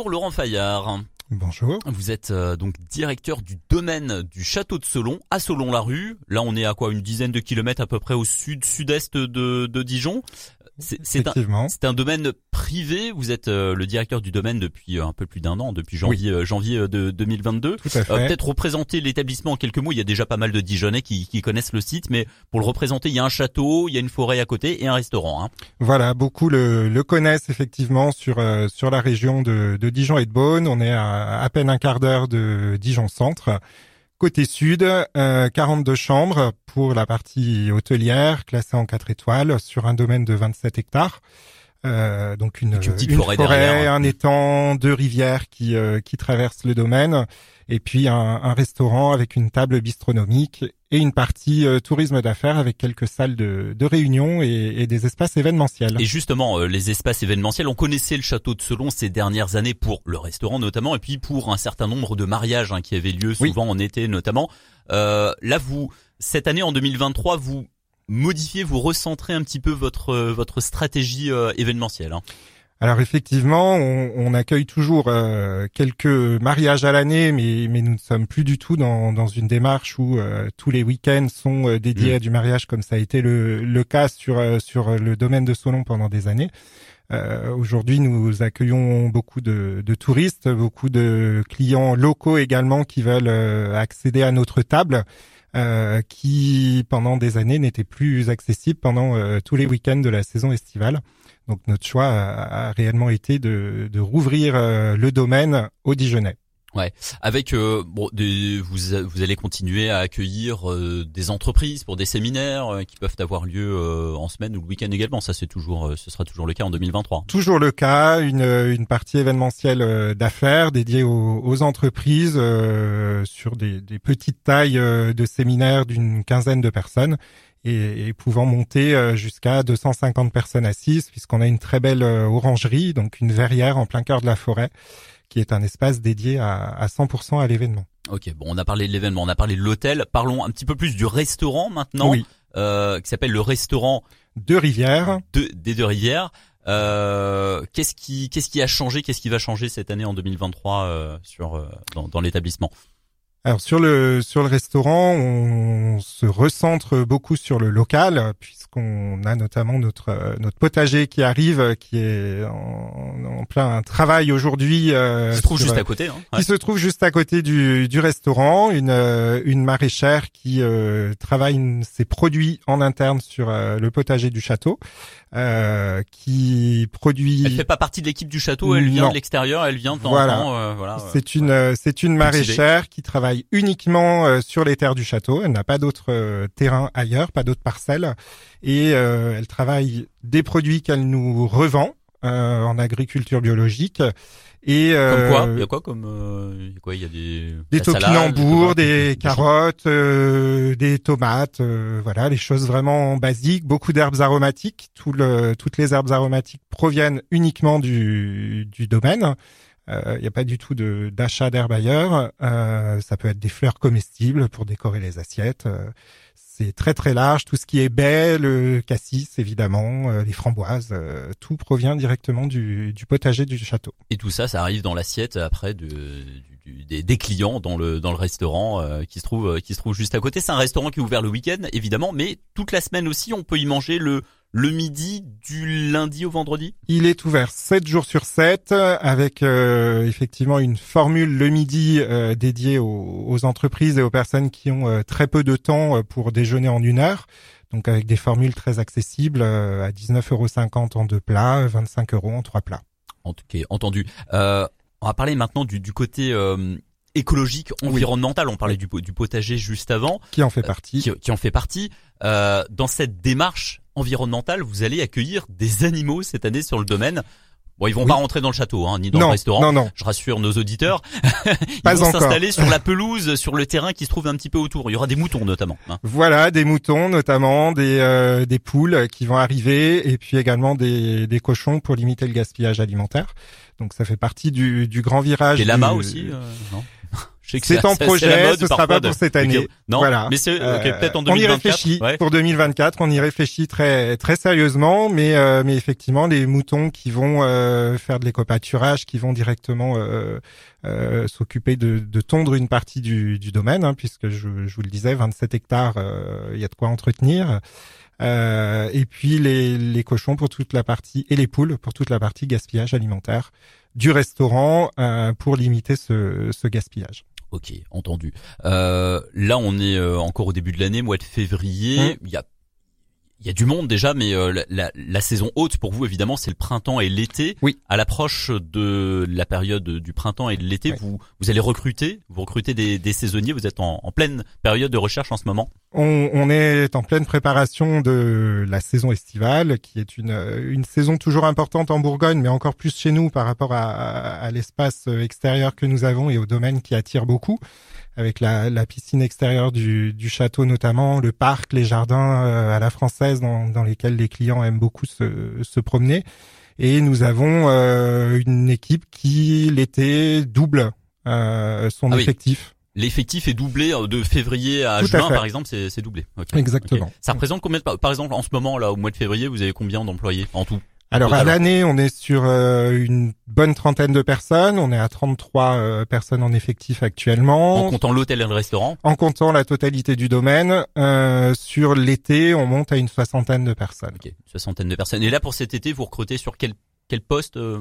Bonjour Laurent Fayard. Bonjour. Vous êtes euh, donc directeur du domaine du château de Solon à Solon-la-Rue. Là, on est à quoi une dizaine de kilomètres à peu près au sud-sud-est de, de Dijon. C'est un, un domaine privé. Vous êtes euh, le directeur du domaine depuis euh, un peu plus d'un an, depuis janvier euh, janvier de 2022. Tout à fait. Peut-être représenter l'établissement en quelques mots. Il y a déjà pas mal de Dijonnais qui, qui, connaissent le site, mais pour le représenter, il y a un château, il y a une forêt à côté et un restaurant. Hein. Voilà, beaucoup le, le, connaissent effectivement sur sur la région de, de Dijon et de Beaune. On est à à peine un quart d'heure de Dijon Centre. Côté sud, euh, 42 chambres pour la partie hôtelière, classée en 4 étoiles, sur un domaine de 27 hectares. Euh, donc une, une, forêt, un étang, deux rivières qui, euh, qui traversent le domaine, et puis un, un, restaurant avec une table bistronomique et une partie euh, tourisme d'affaires avec quelques salles de, de réunion et, et, des espaces événementiels. Et justement, euh, les espaces événementiels, on connaissait le château de Selon ces dernières années pour le restaurant notamment, et puis pour un certain nombre de mariages hein, qui avaient lieu souvent en été notamment. là, vous, cette année en 2023, vous modifier, vous recentrer un petit peu votre euh, votre stratégie euh, événementielle. Hein. Alors effectivement, on, on accueille toujours euh, quelques mariages à l'année, mais, mais nous ne sommes plus du tout dans, dans une démarche où tous les week-ends sont dédiés mmh. à du mariage, comme ça a été le, le cas sur sur le domaine de Solon pendant des années. Aujourd'hui, nous accueillons beaucoup de, de, touristes, beaucoup de clients locaux également qui veulent accéder à notre table. Euh, qui pendant des années n'était plus accessible pendant euh, tous les week-ends de la saison estivale. Donc notre choix a, réellement été de, de rouvrir euh, le domaine au Dijonais. Ouais, avec euh, bon, vous vous allez continuer à accueillir euh, des entreprises pour des séminaires euh, qui peuvent avoir lieu en semaine ou le week-end également. Ça c'est toujours, ce sera toujours le cas en 2023. Toujours le cas, une partie événementielle d'affaires dédiée aux, entreprises sur des petites tailles de séminaires d'une quinzaine de personnes. Et, et, pouvant monter jusqu'à 250 personnes assises, puisqu'on a une très belle orangerie, donc une verrière en plein cœur de la forêt, qui est un espace dédié à, à 100% à l'événement. Ok, bon, on a parlé de l'événement, on a parlé de l'hôtel. Parlons un petit peu plus du restaurant maintenant, oui. euh, qui s'appelle le restaurant Deux Rivières. De, des Deux Rivières. Euh, qu'est-ce qui qu'est-ce qui a changé, qu'est-ce qui va changer cette année en 2023 euh, sur euh, dans, dans l'établissement? Alors sur le sur le restaurant, on se recentre beaucoup sur le local puisqu'on a notamment notre notre potager qui arrive, qui est en, en plein travail aujourd'hui. Euh, se trouve juste à côté. Hein, ouais. Qui se trouve juste à côté du, du restaurant, une une maraîchère qui euh, travaille ses produits en interne sur euh, le potager du château. Euh, qui produit. Elle fait pas partie de l'équipe du château, elle vient non. de l'extérieur, elle vient de temps voilà. en temps. Euh, voilà. C'est une ouais. c'est une maraîchère qui travaille uniquement euh, sur les terres du château. Elle n'a pas d'autres euh, terrains ailleurs, pas d'autres parcelles, et euh, elle travaille des produits qu'elle nous revend en agriculture biologique. Et euh, comme quoi? Il y a quoi comme euh, quoi? Il y a des des topinambours, des, des carottes, euh, des tomates, voilà, les choses vraiment basiques. Beaucoup d'herbes aromatiques. Tout le, toutes les herbes aromatiques proviennent uniquement du du domaine. Il n'y a pas du tout d'achat d'herbes ailleurs. ça peut être des fleurs comestibles pour décorer les assiettes c'est très très large. Tout ce qui est baie, le cassis évidemment, euh, les framboises, euh, tout provient directement du, du, potager du château. Et tout ça, ça arrive dans l'assiette après de, du, des, des, clients dans le dans le restaurant euh, qui se trouve qui se trouve juste à côté. C'est un restaurant qui est ouvert le week-end évidemment, mais toute la semaine aussi, on peut y manger le le midi du lundi au vendredi Il est ouvert 7 jours sur 7 avec euh, effectivement une formule le midi euh, dédiée aux, aux, entreprises et aux personnes qui ont euh, très peu de temps euh, pour déjeuner en une heure. Donc avec des formules très accessibles euh, à 19,50 euros en deux plats, 25 euros en trois plats. En tout cas, entendu. on va parler maintenant du, du côté écologique, environnemental. Oui. On parlait du, du, potager juste avant. Qui en fait partie. Qui, qui en fait partie. Euh, dans cette démarche environnementale, vous allez accueillir des animaux cette année sur le domaine. Bon, ils vont oui. pas rentrer dans le château, hein, ni dans non, le restaurant. Non, non. Je rassure nos auditeurs. ils pas vont s'installer sur la pelouse, sur le terrain qui se trouve un petit peu autour. Il y aura des moutons notamment. Hein. Voilà, des moutons notamment, des euh, des poules qui vont arriver, et puis également des des cochons pour limiter le gaspillage alimentaire. Donc ça fait partie du du grand virage. Des lamas du... aussi. Euh, non? C'est en projet, ce sera pas pour cette année. Non, voilà. mais c'est peut-être en 2024. On y réfléchit pour 2024, on y réfléchit très très sérieusement, mais euh, mais effectivement les moutons qui vont euh, faire de l'éco-pâturage, qui vont directement euh, s'occuper de, de, tondre une partie du, du domaine, hein, puisque je, je, vous le disais, 27 hectares, il y a de quoi entretenir. et puis les, les cochons pour toute la partie et les poules pour toute la partie gaspillage alimentaire du restaurant pour limiter ce, ce gaspillage. Ok, entendu. Euh, là, on est euh, encore au début de l'année, mois de février. Mmh. Il y a il y a du monde déjà, mais euh, la, la, saison haute pour vous évidemment c'est le printemps et l'été. Oui. À l'approche de la période du printemps et de l'été, vous vous allez recruter, vous recrutez des, des saisonniers. Vous êtes en, en, pleine période de recherche en ce moment. On, on, est en pleine préparation de la saison estivale, qui est une une saison toujours importante en Bourgogne, mais encore plus chez nous par rapport à, à l'espace extérieur que nous avons et au domaine qui attire beaucoup avec la, la piscine extérieure du, du, château notamment, le parc, les jardins euh, à la française dans, dans, lesquels les clients aiment beaucoup se, se promener. Et nous avons euh, une équipe qui l'été double euh, son ah effectif. L'effectif est doublé de février à juin, par exemple, c'est doublé. Exactement. Ça représente combien, par exemple, en ce moment là, au mois de février, vous avez combien d'employés en tout? Alors à l'année, on est sur euh, une bonne trentaine de personnes. On est à 33 euh, personnes en effectif actuellement. En comptant l'hôtel et le restaurant? En comptant la totalité du domaine. Euh, sur l'été, on monte à une soixantaine de personnes. Ok, soixantaine de personnes. Et là, pour cet été, vous recrutez sur quel quel poste euh,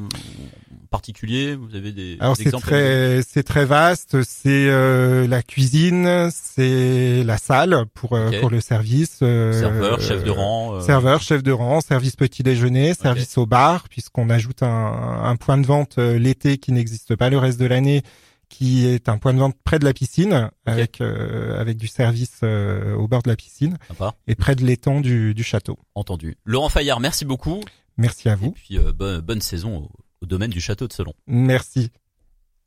particulier Vous avez des, Alors c'est très c'est très vaste. C'est euh, la cuisine, c'est la salle pour euh, pour le service. serveur, chef de rang. Serveur, chef de rang, service petit déjeuner, service au bar, puisqu'on ajoute un, un point de vente l'été qui n'existe pas le reste de l'année qui est un point de vente près de la piscine avec avec du service au bord de la piscine et près de l'étang du, du château. Entendu. Laurent Fayard, merci beaucoup. Merci à vous. Et puis euh, bonne, bonne saison au domaine du château de Selon. Merci.